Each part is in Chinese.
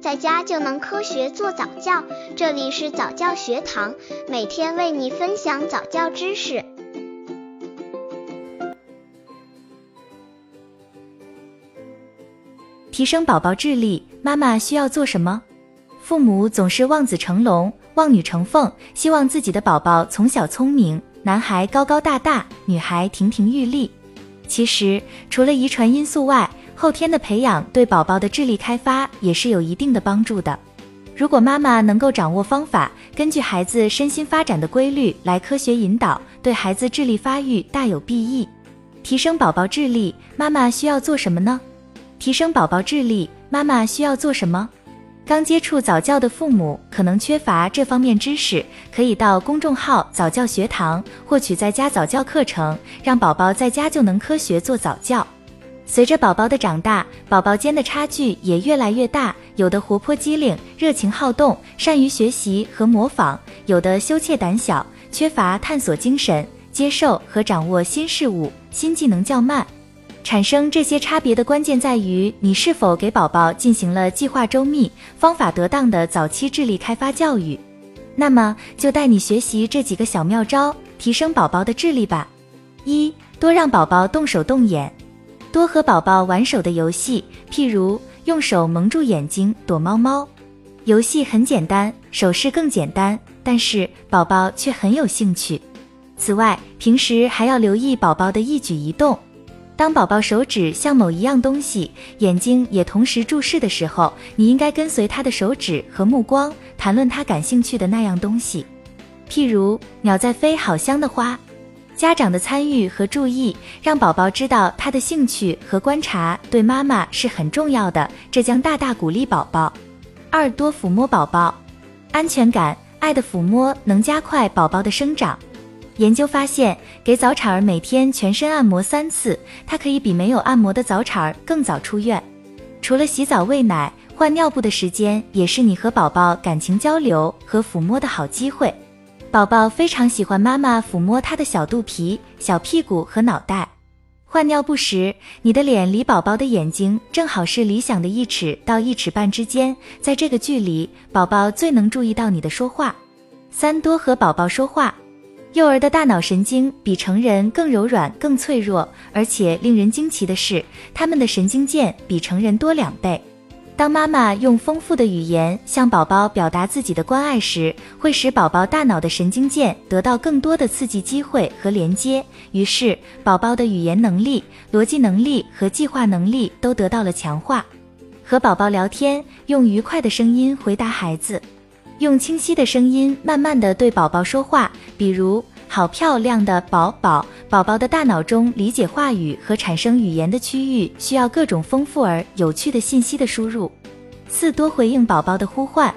在家就能科学做早教。这里是早教学堂，每天为你分享早教知识。提升宝宝智力，妈妈需要做什么？父母总是望子成龙、望女成凤，希望自己的宝宝从小聪明，男孩高高大大，女孩亭亭玉立。其实，除了遗传因素外，后天的培养对宝宝的智力开发也是有一定的帮助的。如果妈妈能够掌握方法，根据孩子身心发展的规律来科学引导，对孩子智力发育大有裨益。提升宝宝智力，妈妈需要做什么呢？提升宝宝智力，妈妈需要做什么？刚接触早教的父母可能缺乏这方面知识，可以到公众号早教学堂获取在家早教课程，让宝宝在家就能科学做早教。随着宝宝的长大，宝宝间的差距也越来越大，有的活泼机灵、热情好动，善于学习和模仿；有的羞怯胆小，缺乏探索精神，接受和掌握新事物、新技能较慢。产生这些差别的关键在于你是否给宝宝进行了计划周密、方法得当的早期智力开发教育。那么就带你学习这几个小妙招，提升宝宝的智力吧。一、多让宝宝动手动眼，多和宝宝玩手的游戏，譬如用手蒙住眼睛躲猫猫。游戏很简单，手势更简单，但是宝宝却很有兴趣。此外，平时还要留意宝宝的一举一动。当宝宝手指向某一样东西，眼睛也同时注视的时候，你应该跟随他的手指和目光，谈论他感兴趣的那样东西。譬如鸟在飞，好香的花。家长的参与和注意，让宝宝知道他的兴趣和观察对妈妈是很重要的，这将大大鼓励宝宝。二多抚摸宝宝，安全感、爱的抚摸能加快宝宝的生长。研究发现，给早产儿每天全身按摩三次，它可以比没有按摩的早产儿更早出院。除了洗澡、喂奶、换尿布的时间，也是你和宝宝感情交流和抚摸的好机会。宝宝非常喜欢妈妈抚摸他的小肚皮、小屁股和脑袋。换尿布时，你的脸离宝宝的眼睛正好是理想的一尺到一尺半之间，在这个距离，宝宝最能注意到你的说话。三多和宝宝说话。幼儿的大脑神经比成人更柔软、更脆弱，而且令人惊奇的是，他们的神经键比成人多两倍。当妈妈用丰富的语言向宝宝表达自己的关爱时，会使宝宝大脑的神经键得到更多的刺激机会和连接，于是宝宝的语言能力、逻辑能力和计划能力都得到了强化。和宝宝聊天，用愉快的声音回答孩子。用清晰的声音慢慢的对宝宝说话，比如“好漂亮的宝宝”。宝宝的大脑中理解话语和产生语言的区域需要各种丰富而有趣的信息的输入。四多回应宝宝的呼唤，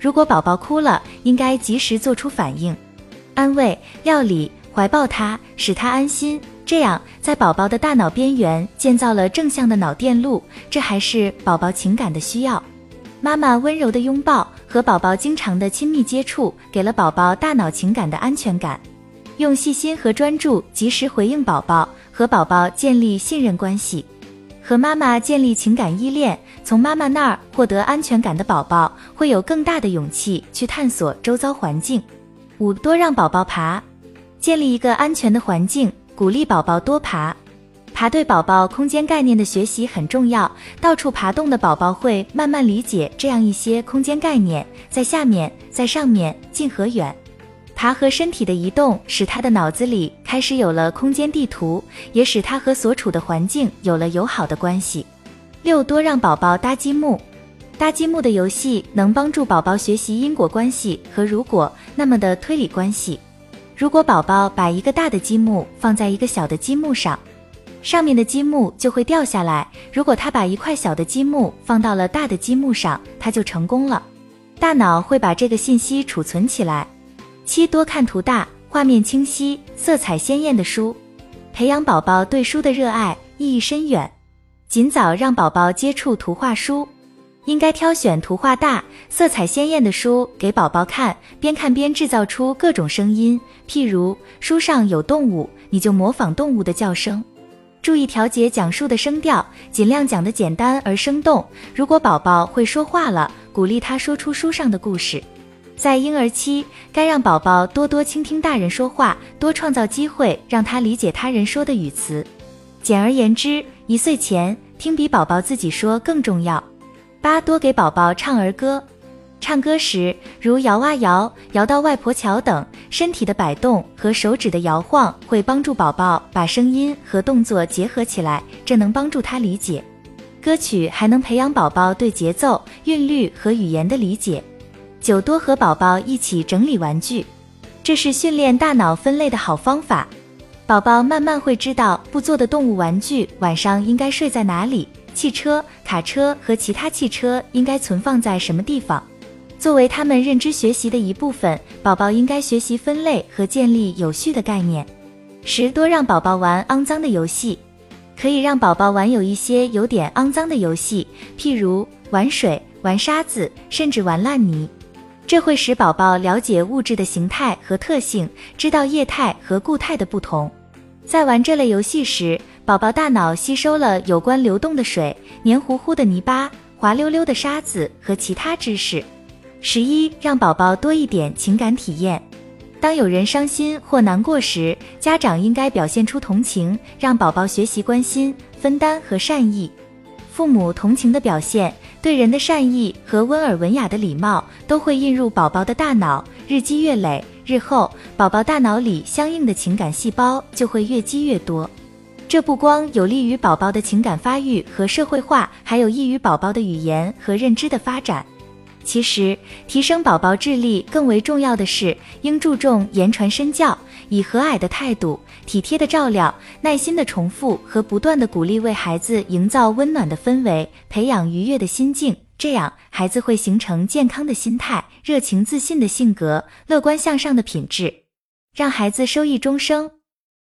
如果宝宝哭了，应该及时做出反应，安慰、料理、怀抱他，使他安心。这样在宝宝的大脑边缘建造了正向的脑电路，这还是宝宝情感的需要。妈妈温柔的拥抱和宝宝经常的亲密接触，给了宝宝大脑情感的安全感。用细心和专注及时回应宝宝，和宝宝建立信任关系，和妈妈建立情感依恋，从妈妈那儿获得安全感的宝宝，会有更大的勇气去探索周遭环境。五多让宝宝爬，建立一个安全的环境，鼓励宝宝多爬。爬对宝宝空间概念的学习很重要，到处爬动的宝宝会慢慢理解这样一些空间概念，在下面，在上面，近和远。爬和身体的移动使他的脑子里开始有了空间地图，也使他和所处的环境有了友好的关系。六多让宝宝搭积木，搭积木的游戏能帮助宝宝学习因果关系和如果那么的推理关系。如果宝宝把一个大的积木放在一个小的积木上。上面的积木就会掉下来。如果他把一块小的积木放到了大的积木上，他就成功了。大脑会把这个信息储存起来。七多看图大、画面清晰、色彩鲜艳的书，培养宝宝对书的热爱，意义深远。尽早让宝宝接触图画书，应该挑选图画大、色彩鲜艳的书给宝宝看，边看边制造出各种声音。譬如书上有动物，你就模仿动物的叫声。注意调节讲述的声调，尽量讲得简单而生动。如果宝宝会说话了，鼓励他说出书上的故事。在婴儿期，该让宝宝多多倾听大人说话，多创造机会让他理解他人说的语词。简而言之，一岁前听比宝宝自己说更重要。八多给宝宝唱儿歌，唱歌时如摇啊摇，摇到外婆桥等，身体的摆动和手指的摇晃会帮助宝宝把声音和动作结合起来，这能帮助他理解歌曲，还能培养宝宝对节奏、韵律和语言的理解。九多和宝宝一起整理玩具，这是训练大脑分类的好方法。宝宝慢慢会知道不做的动物玩具晚上应该睡在哪里，汽车、卡车和其他汽车应该存放在什么地方。作为他们认知学习的一部分，宝宝应该学习分类和建立有序的概念。十多让宝宝玩肮脏的游戏，可以让宝宝玩有一些有点肮脏的游戏，譬如玩水、玩沙子，甚至玩烂泥。这会使宝宝了解物质的形态和特性，知道液态和固态的不同。在玩这类游戏时，宝宝大脑吸收了有关流动的水、黏糊糊的泥巴、滑溜溜的沙子和其他知识。十一，让宝宝多一点情感体验。当有人伤心或难过时，家长应该表现出同情，让宝宝学习关心、分担和善意。父母同情的表现。对人的善意和温尔文雅的礼貌都会印入宝宝的大脑，日积月累，日后宝宝大脑里相应的情感细胞就会越积越多。这不光有利于宝宝的情感发育和社会化，还有益于宝宝的语言和认知的发展。其实，提升宝宝智力更为重要的是，应注重言传身教，以和蔼的态度、体贴的照料、耐心的重复和不断的鼓励，为孩子营造温暖的氛围，培养愉悦的心境。这样，孩子会形成健康的心态、热情自信的性格、乐观向上的品质，让孩子收益终生。